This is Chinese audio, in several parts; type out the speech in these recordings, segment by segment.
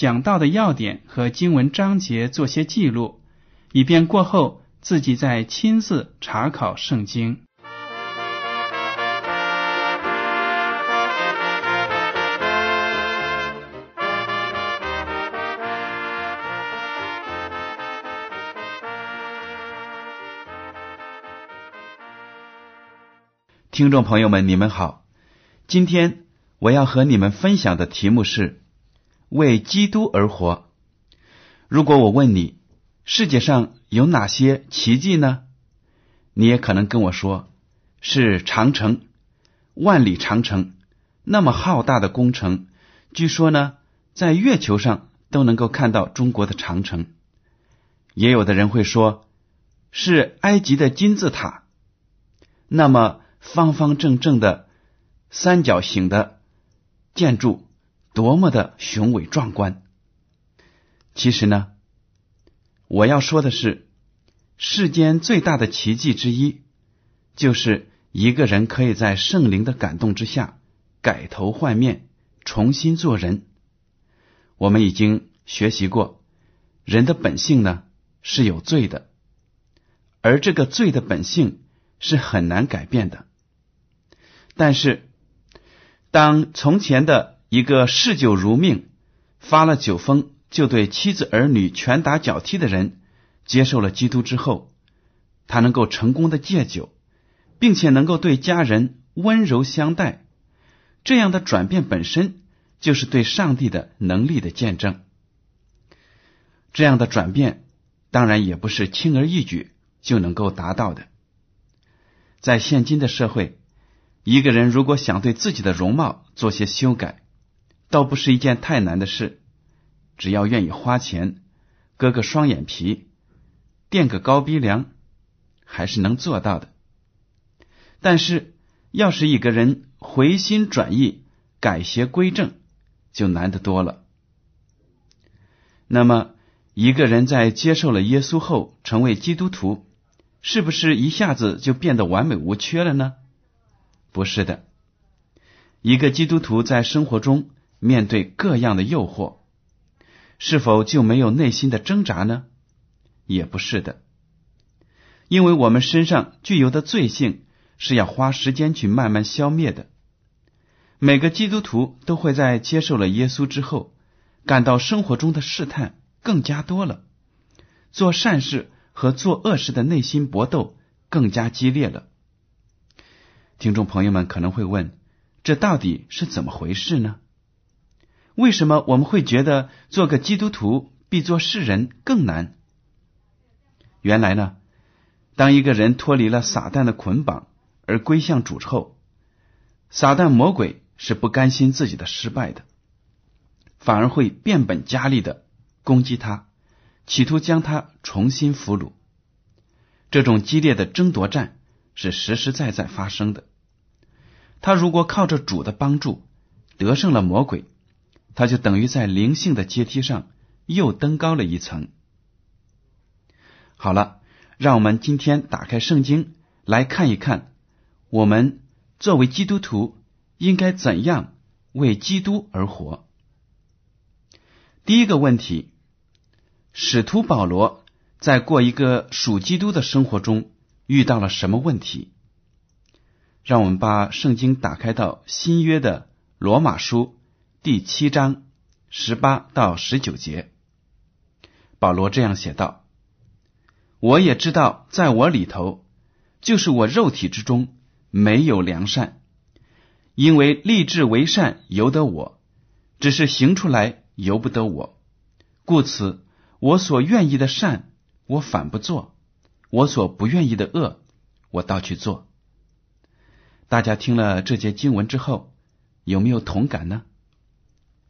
讲到的要点和经文章节做些记录，以便过后自己再亲自查考圣经。听众朋友们，你们好。今天我要和你们分享的题目是“为基督而活”。如果我问你，世界上有哪些奇迹呢？你也可能跟我说，是长城，万里长城，那么浩大的工程，据说呢，在月球上都能够看到中国的长城。也有的人会说，是埃及的金字塔，那么。方方正正的三角形的建筑，多么的雄伟壮观！其实呢，我要说的是，世间最大的奇迹之一，就是一个人可以在圣灵的感动之下改头换面，重新做人。我们已经学习过，人的本性呢是有罪的，而这个罪的本性是很难改变的。但是，当从前的一个嗜酒如命、发了酒疯就对妻子儿女拳打脚踢的人接受了基督之后，他能够成功的戒酒，并且能够对家人温柔相待，这样的转变本身就是对上帝的能力的见证。这样的转变当然也不是轻而易举就能够达到的，在现今的社会。一个人如果想对自己的容貌做些修改，倒不是一件太难的事，只要愿意花钱，割个双眼皮，垫个高鼻梁，还是能做到的。但是，要是一个人回心转意、改邪归正，就难得多了。那么，一个人在接受了耶稣后成为基督徒，是不是一下子就变得完美无缺了呢？不是的，一个基督徒在生活中面对各样的诱惑，是否就没有内心的挣扎呢？也不是的，因为我们身上具有的罪性是要花时间去慢慢消灭的。每个基督徒都会在接受了耶稣之后，感到生活中的试探更加多了，做善事和做恶事的内心搏斗更加激烈了。听众朋友们可能会问：这到底是怎么回事呢？为什么我们会觉得做个基督徒比做世人更难？原来呢，当一个人脱离了撒旦的捆绑而归向主后，撒旦魔鬼是不甘心自己的失败的，反而会变本加厉的攻击他，企图将他重新俘虏。这种激烈的争夺战是实实在在发生的。他如果靠着主的帮助得胜了魔鬼，他就等于在灵性的阶梯上又登高了一层。好了，让我们今天打开圣经来看一看，我们作为基督徒应该怎样为基督而活。第一个问题，使徒保罗在过一个属基督的生活中遇到了什么问题？让我们把圣经打开到新约的罗马书第七章十八到十九节。保罗这样写道：“我也知道，在我里头，就是我肉体之中没有良善，因为立志为善由得我，只是行出来由不得我。故此，我所愿意的善，我反不做；我所不愿意的恶，我倒去做。”大家听了这节经文之后，有没有同感呢？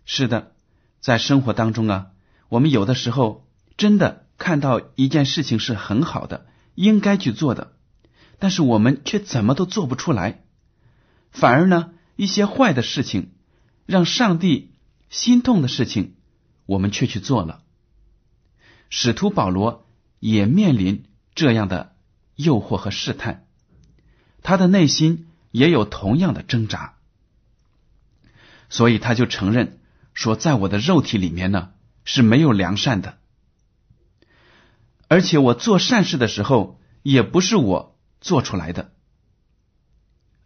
是的，在生活当中啊，我们有的时候。真的看到一件事情是很好的，应该去做的，但是我们却怎么都做不出来，反而呢，一些坏的事情，让上帝心痛的事情，我们却去做了。使徒保罗也面临这样的诱惑和试探，他的内心也有同样的挣扎，所以他就承认说，在我的肉体里面呢是没有良善的。而且我做善事的时候，也不是我做出来的，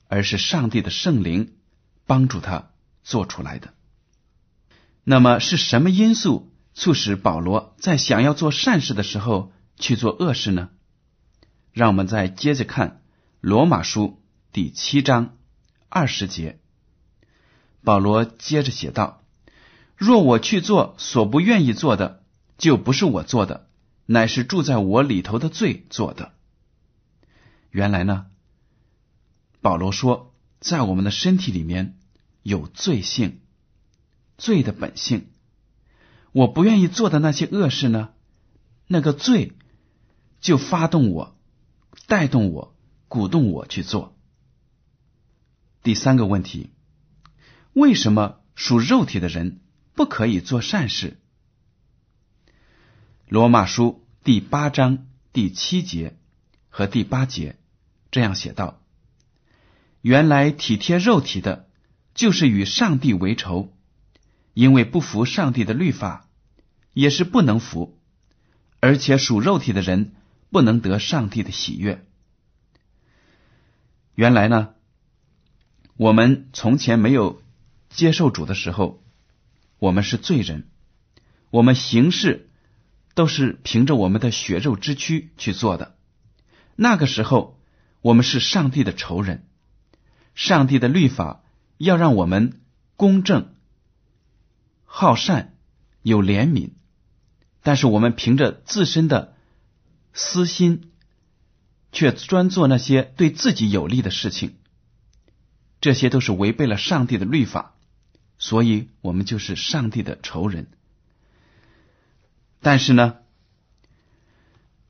而是上帝的圣灵帮助他做出来的。那么是什么因素促使保罗在想要做善事的时候去做恶事呢？让我们再接着看罗马书第七章二十节，保罗接着写道：“若我去做所不愿意做的，就不是我做的。”乃是住在我里头的罪做的。原来呢，保罗说，在我们的身体里面有罪性，罪的本性。我不愿意做的那些恶事呢，那个罪就发动我，带动我，鼓动我去做。第三个问题，为什么属肉体的人不可以做善事？罗马书第八章第七节和第八节这样写道：“原来体贴肉体的，就是与上帝为仇，因为不服上帝的律法，也是不能服；而且属肉体的人不能得上帝的喜悦。原来呢，我们从前没有接受主的时候，我们是罪人，我们行事。”都是凭着我们的血肉之躯去做的。那个时候，我们是上帝的仇人。上帝的律法要让我们公正、好善、有怜悯，但是我们凭着自身的私心，却专做那些对自己有利的事情。这些都是违背了上帝的律法，所以我们就是上帝的仇人。但是呢，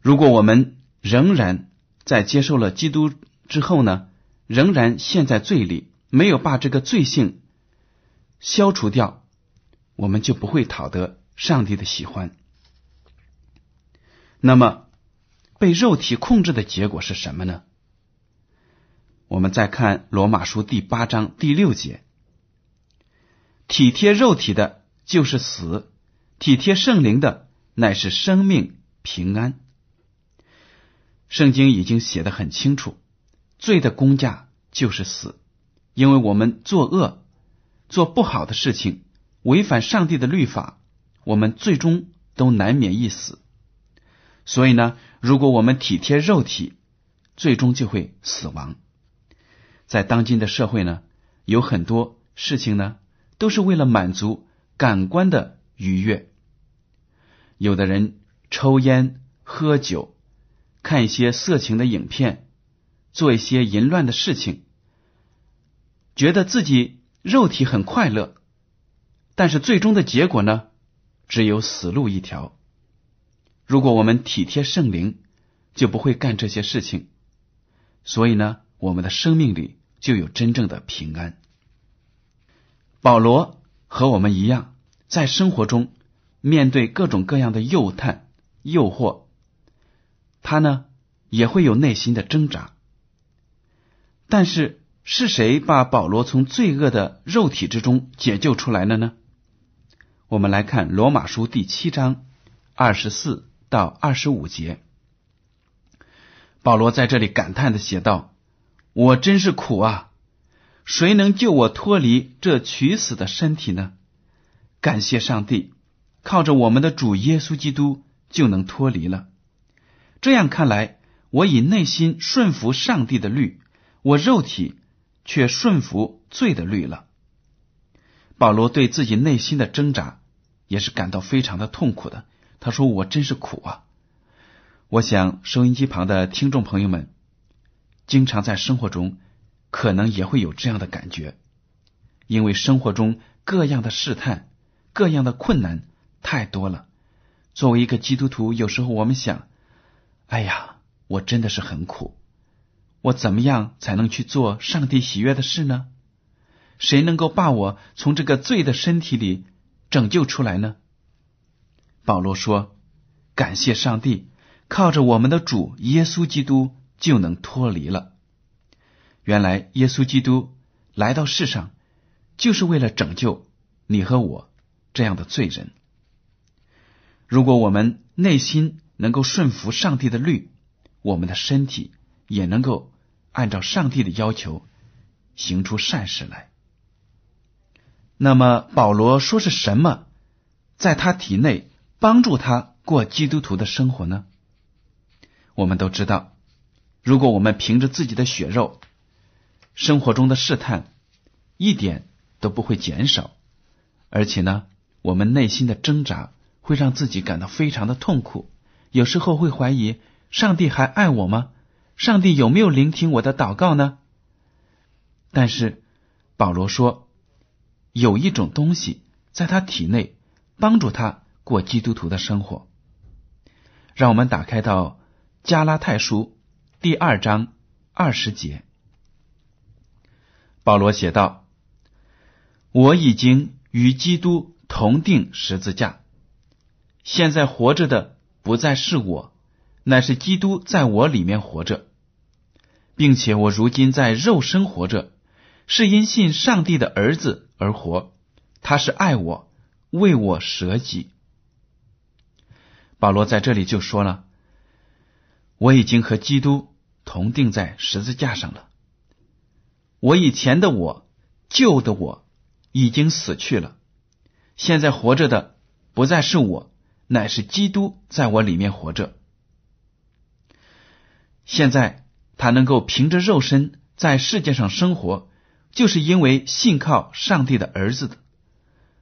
如果我们仍然在接受了基督之后呢，仍然陷在罪里，没有把这个罪性消除掉，我们就不会讨得上帝的喜欢。那么，被肉体控制的结果是什么呢？我们再看罗马书第八章第六节：体贴肉体的，就是死；体贴圣灵的。乃是生命平安。圣经已经写的很清楚，罪的公价就是死，因为我们作恶、做不好的事情，违反上帝的律法，我们最终都难免一死。所以呢，如果我们体贴肉体，最终就会死亡。在当今的社会呢，有很多事情呢，都是为了满足感官的愉悦。有的人抽烟、喝酒，看一些色情的影片，做一些淫乱的事情，觉得自己肉体很快乐，但是最终的结果呢，只有死路一条。如果我们体贴圣灵，就不会干这些事情，所以呢，我们的生命里就有真正的平安。保罗和我们一样，在生活中。面对各种各样的诱探、诱惑，他呢也会有内心的挣扎。但是是谁把保罗从罪恶的肉体之中解救出来了呢？我们来看罗马书第七章二十四到二十五节，保罗在这里感叹的写道：“我真是苦啊！谁能救我脱离这取死的身体呢？感谢上帝。”靠着我们的主耶稣基督就能脱离了。这样看来，我以内心顺服上帝的律，我肉体却顺服罪的律了。保罗对自己内心的挣扎也是感到非常的痛苦的。他说：“我真是苦啊！”我想，收音机旁的听众朋友们，经常在生活中可能也会有这样的感觉，因为生活中各样的试探、各样的困难太多了。作为一个基督徒，有时候我们想：“哎呀，我真的是很苦，我怎么样才能去做上帝喜悦的事呢？谁能够把我从这个罪的身体里拯救出来呢？”保罗说：“感谢上帝。”靠着我们的主耶稣基督就能脱离了。原来耶稣基督来到世上，就是为了拯救你和我这样的罪人。如果我们内心能够顺服上帝的律，我们的身体也能够按照上帝的要求行出善事来。那么保罗说是什么在他体内帮助他过基督徒的生活呢？我们都知道，如果我们凭着自己的血肉，生活中的试探一点都不会减少，而且呢，我们内心的挣扎会让自己感到非常的痛苦，有时候会怀疑上帝还爱我吗？上帝有没有聆听我的祷告呢？但是保罗说，有一种东西在他体内帮助他过基督徒的生活。让我们打开到。加拉太书第二章二十节，保罗写道：“我已经与基督同定十字架，现在活着的不再是我，乃是基督在我里面活着，并且我如今在肉身活着，是因信上帝的儿子而活。他是爱我，为我舍己。”保罗在这里就说了。我已经和基督同定在十字架上了。我以前的我，旧的我，已经死去了。现在活着的不再是我，乃是基督在我里面活着。现在他能够凭着肉身在世界上生活，就是因为信靠上帝的儿子的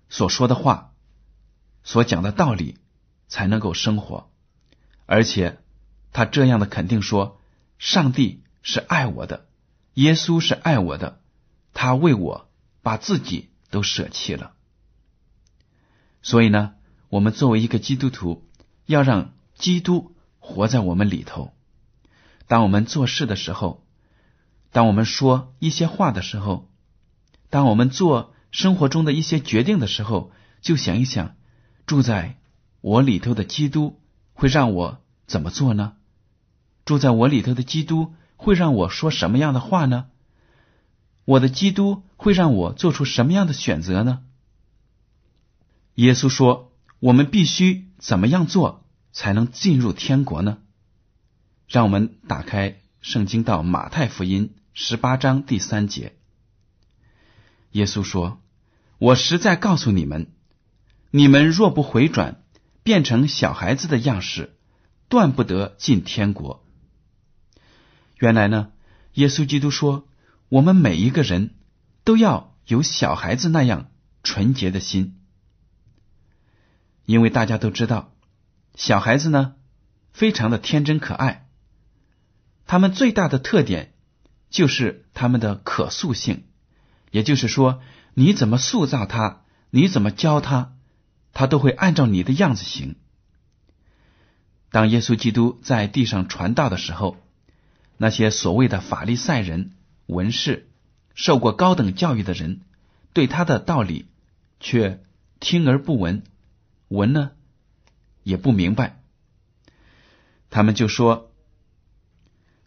所说的话、所讲的道理，才能够生活，而且。他这样的肯定说：“上帝是爱我的，耶稣是爱我的，他为我把自己都舍弃了。”所以呢，我们作为一个基督徒，要让基督活在我们里头。当我们做事的时候，当我们说一些话的时候，当我们做生活中的一些决定的时候，就想一想，住在我里头的基督会让我怎么做呢？住在我里头的基督会让我说什么样的话呢？我的基督会让我做出什么样的选择呢？耶稣说：“我们必须怎么样做才能进入天国呢？”让我们打开圣经到马太福音十八章第三节。耶稣说：“我实在告诉你们，你们若不回转，变成小孩子的样式，断不得进天国。”原来呢，耶稣基督说，我们每一个人都要有小孩子那样纯洁的心，因为大家都知道，小孩子呢非常的天真可爱，他们最大的特点就是他们的可塑性，也就是说，你怎么塑造他，你怎么教他，他都会按照你的样子行。当耶稣基督在地上传道的时候。那些所谓的法利赛人、文士、受过高等教育的人，对他的道理却听而不闻，闻呢也不明白。他们就说：“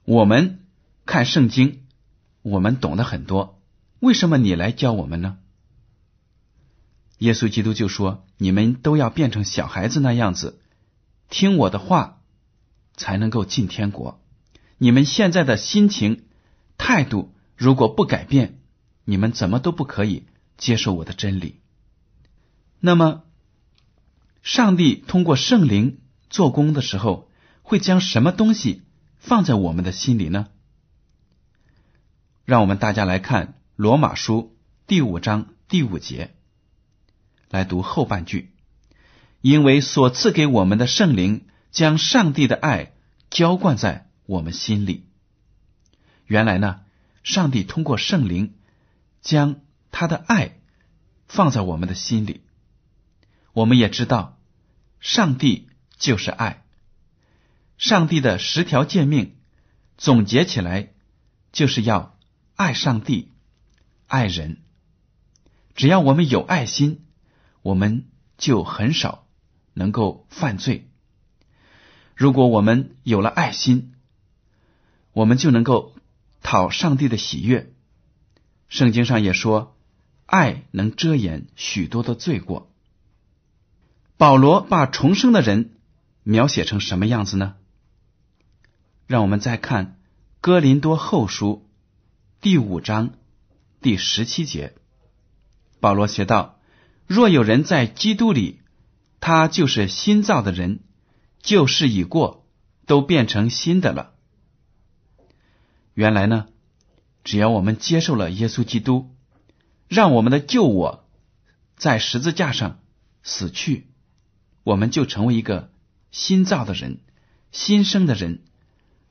我们看圣经，我们懂得很多，为什么你来教我们呢？”耶稣基督就说：“你们都要变成小孩子那样子，听我的话，才能够进天国。”你们现在的心情、态度如果不改变，你们怎么都不可以接受我的真理。那么，上帝通过圣灵做工的时候，会将什么东西放在我们的心里呢？让我们大家来看罗马书第五章第五节，来读后半句。因为所赐给我们的圣灵，将上帝的爱浇灌在我们心里。原来呢，上帝通过圣灵将他的爱放在我们的心里。我们也知道，上帝就是爱。上帝的十条诫命总结起来，就是要爱上帝、爱人。只要我们有爱心，我们就很少。能够犯罪。如果我们有了爱心，我们就能够讨上帝的喜悦。圣经上也说，爱能遮掩许多的罪过。保罗把重生的人描写成什么样子呢？让我们再看《哥林多后书》第五章第十七节，保罗写道：“若有人在基督里。”他就是新造的人，旧事已过，都变成新的了。原来呢，只要我们接受了耶稣基督，让我们的旧我在十字架上死去，我们就成为一个新造的人，新生的人，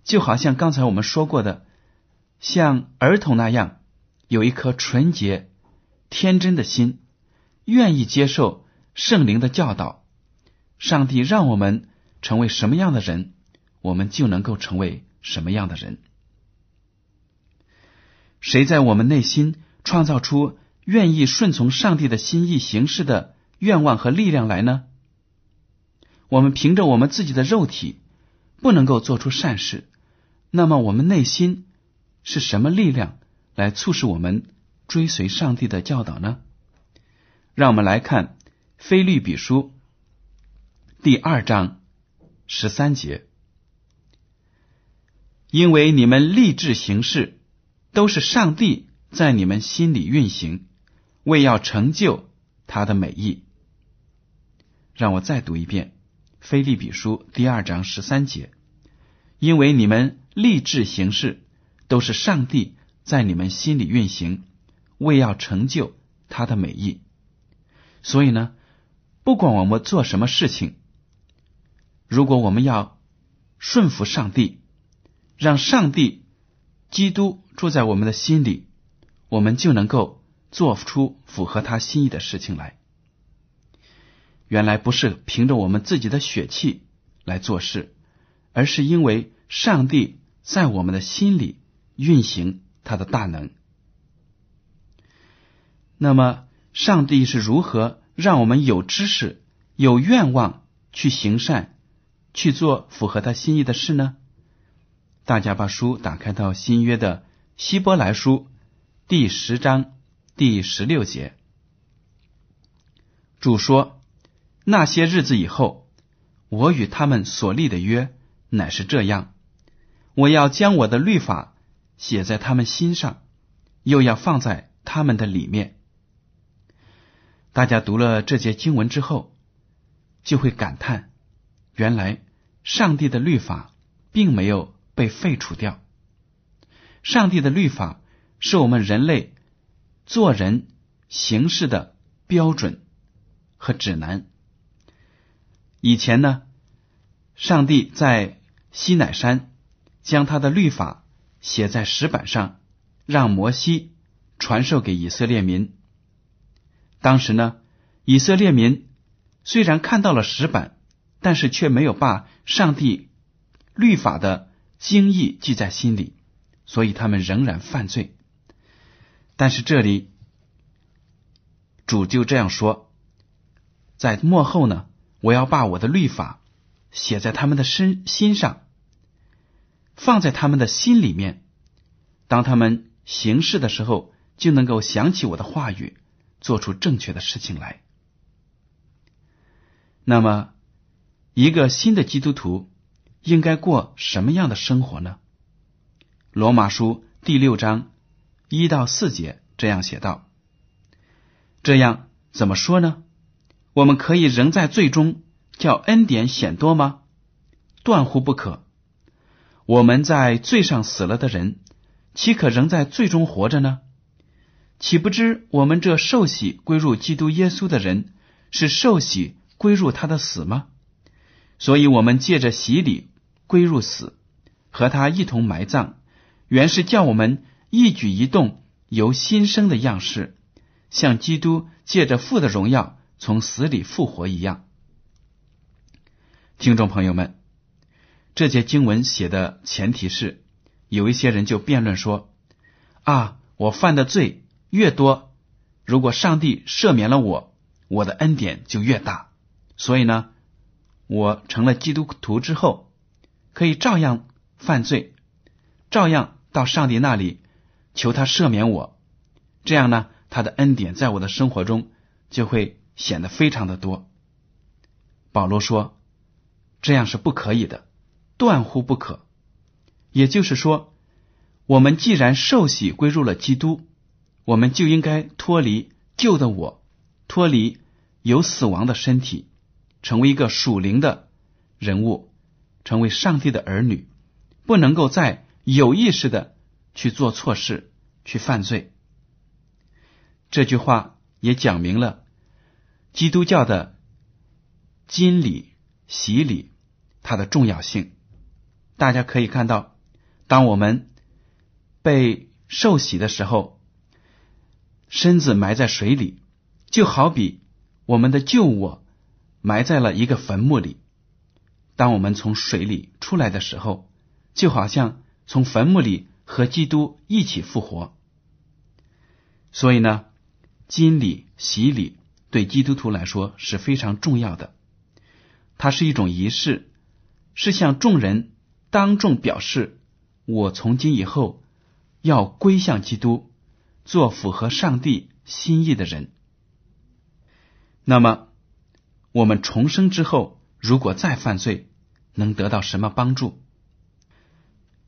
就好像刚才我们说过的，像儿童那样，有一颗纯洁、天真的心，愿意接受圣灵的教导。上帝让我们成为什么样的人，我们就能够成为什么样的人。谁在我们内心创造出愿意顺从上帝的心意行事的愿望和力量来呢？我们凭着我们自己的肉体不能够做出善事，那么我们内心是什么力量来促使我们追随上帝的教导呢？让我们来看《菲律比书》。第二章十三节，因为你们立志行事，都是上帝在你们心里运行，为要成就他的美意。让我再读一遍《菲利比书》第二章十三节，因为你们立志行事，都是上帝在你们心里运行，为要成就他的美意。所以呢，不管我们做什么事情。如果我们要顺服上帝，让上帝、基督住在我们的心里，我们就能够做出符合他心意的事情来。原来不是凭着我们自己的血气来做事，而是因为上帝在我们的心里运行他的大能。那么，上帝是如何让我们有知识、有愿望去行善？去做符合他心意的事呢？大家把书打开到新约的希伯来书第十章第十六节。主说：“那些日子以后，我与他们所立的约乃是这样：我要将我的律法写在他们心上，又要放在他们的里面。”大家读了这节经文之后，就会感叹。原来，上帝的律法并没有被废除掉。上帝的律法是我们人类做人行事的标准和指南。以前呢，上帝在西乃山将他的律法写在石板上，让摩西传授给以色列民。当时呢，以色列民虽然看到了石板。但是却没有把上帝律法的精义记在心里，所以他们仍然犯罪。但是这里主就这样说：在末后呢，我要把我的律法写在他们的身心上，放在他们的心里面。当他们行事的时候，就能够想起我的话语，做出正确的事情来。那么。一个新的基督徒应该过什么样的生活呢？罗马书第六章一到四节这样写道：“这样怎么说呢？我们可以仍在最终叫恩典显多吗？断乎不可。我们在罪上死了的人，岂可仍在罪中活着呢？岂不知我们这受洗归入基督耶稣的人，是受洗归入他的死吗？所以，我们借着洗礼归入死，和他一同埋葬，原是叫我们一举一动由新生的样式，像基督借着父的荣耀从死里复活一样。听众朋友们，这节经文写的前提是，有一些人就辩论说：“啊，我犯的罪越多，如果上帝赦免了我，我的恩典就越大。所以呢，我成了基督徒之后，可以照样犯罪，照样到上帝那里求他赦免我。这样呢，他的恩典在我的生活中就会显得非常的多。”保罗说。这样是不可以的，断乎不可。也就是说，我们既然受洗归入了基督，我们就应该脱离旧的我，脱离有死亡的身体，成为一个属灵的人物，成为上帝的儿女，不能够再有意识的去做错事、去犯罪。这句话也讲明了基督教的金礼、洗礼。它的重要性，大家可以看到，当我们被受洗的时候，身子埋在水里，就好比我们的旧我埋在了一个坟墓里。当我们从水里出来的时候，就好像从坟墓里和基督一起复活。所以呢，金礼、洗礼对基督徒来说是非常重要的，它是一种仪式。是向众人当众表示，我从今以后要归向基督，做符合上帝心意的人。那么，我们重生之后，如果再犯罪，能得到什么帮助？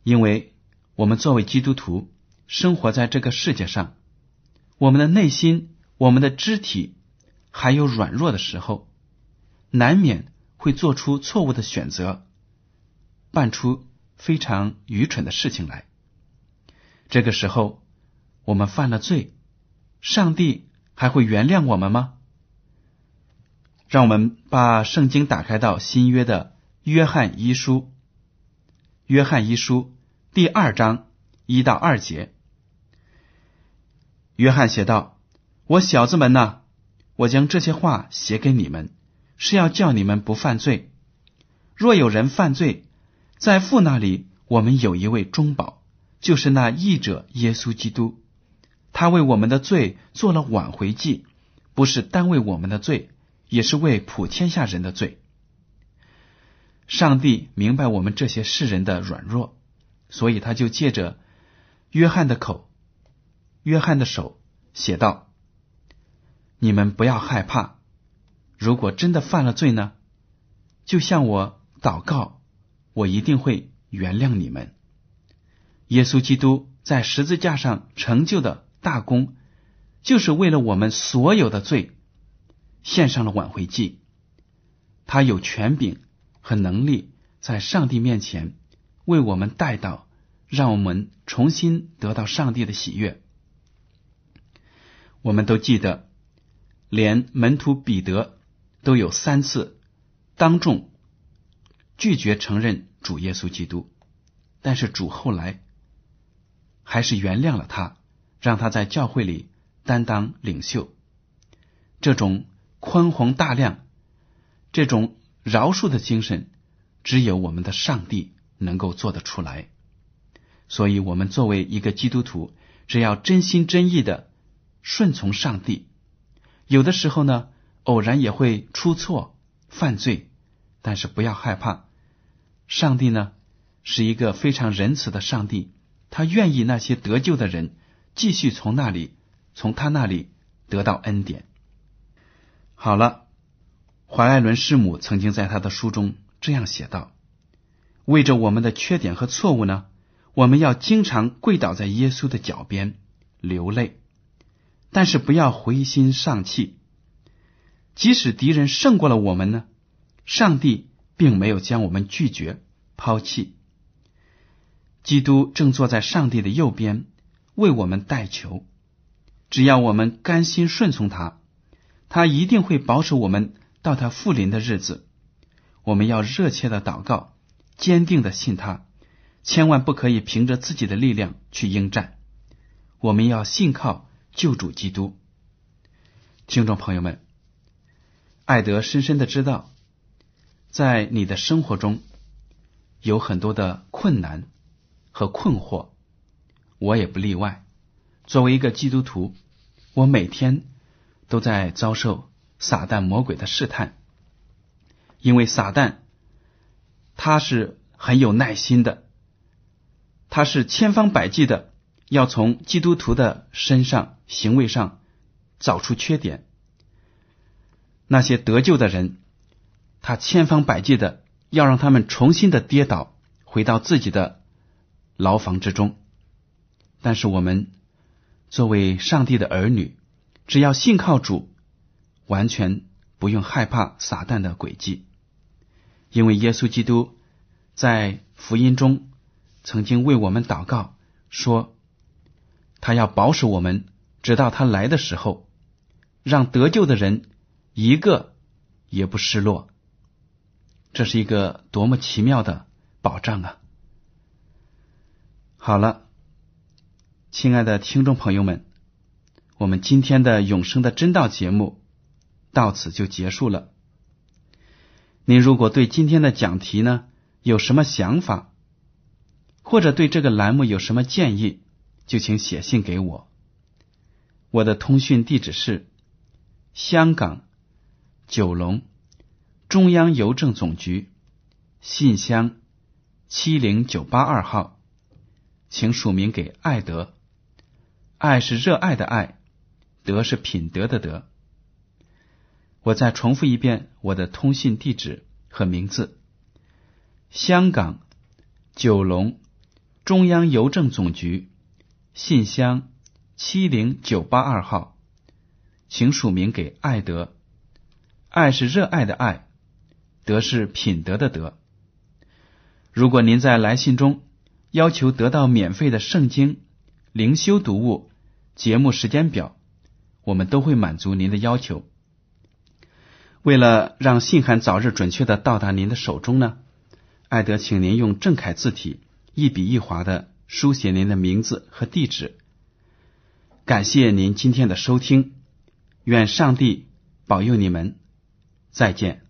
因为我们作为基督徒，生活在这个世界上，我们的内心、我们的肢体还有软弱的时候，难免会做出错误的选择。办出非常愚蠢的事情来。这个时候，我们犯了罪，上帝还会原谅我们吗？让我们把圣经打开到新约的约翰一书，约翰一书第二章一到二节。约翰写道：“我小子们呐，我将这些话写给你们，是要叫你们不犯罪。若有人犯罪，在父那里，我们有一位中保，就是那义者耶稣基督。他为我们的罪做了挽回祭，不是单为我们的罪，也是为普天下人的罪。上帝明白我们这些世人的软弱，所以他就借着约翰的口、约翰的手写道：“你们不要害怕，如果真的犯了罪呢，就向我祷告。”我一定会原谅你们。耶稣基督在十字架上成就的大功，就是为了我们所有的罪献上了挽回祭。他有权柄和能力，在上帝面前为我们带到，让我们重新得到上帝的喜悦。我们都记得，连门徒彼得都有三次当众。拒绝承认主耶稣基督，但是主后来还是原谅了他，让他在教会里担当领袖。这种宽宏大量、这种饶恕的精神，只有我们的上帝能够做得出来。所以，我们作为一个基督徒，只要真心真意的顺从上帝，有的时候呢，偶然也会出错、犯罪，但是不要害怕。上帝呢，是一个非常仁慈的上帝，他愿意那些得救的人继续从那里，从他那里得到恩典。好了，怀艾伦师母曾经在他的书中这样写道：“为着我们的缺点和错误呢，我们要经常跪倒在耶稣的脚边流泪，但是不要灰心丧气。即使敌人胜过了我们呢，上帝。”并没有将我们拒绝抛弃。基督正坐在上帝的右边，为我们代求。只要我们甘心顺从他，他一定会保守我们到他复临的日子。我们要热切的祷告，坚定的信他，千万不可以凭着自己的力量去应战。我们要信靠救主基督。听众朋友们，艾德深深的知道，在你的生活中有很多的困难和困惑，我也不例外。作为一个基督徒，我每天都在遭受撒旦魔鬼的试探，因为撒旦他是很有耐心的，他是千方百计的要从基督徒的身上行为上找出缺点。那些得救的人，他千方百计的要让他们重新的跌倒，回到自己的牢房之中。但是我们。作为上帝的儿女，只要信靠主，完全不用害怕撒旦的诡计，因为耶稣基督在福音中曾经为我们祷告，说他要保守我们，直到他来的时候，让得救的人一个也不失落。这是一个多么奇妙的保障啊！好了。亲爱的听众朋友们，我们今天的永生的真道节目到此就结束了。您如果对今天的讲题呢有什么想法，或者对这个栏目有什么建议，就请写信给我。我的通讯地址是香港九龙中央邮政总局信箱七零九八二号，请署名给爱德。爱是热爱的爱，德是品德的德。我再重复一遍我的通信地址和名字：香港九龙中央邮政总局信箱七零九八二号，请署名给爱德。爱是热爱的爱，德是品德的德。如果您在来信中要求得到免费的圣经。灵修读物节目时间表，我们都会满足您的要求。为了让信函早日准确的到达您的手中呢，艾德请您用正楷字体一笔一划的书写您的名字和地址。感谢您今天的收听，愿上帝保佑你们，再见。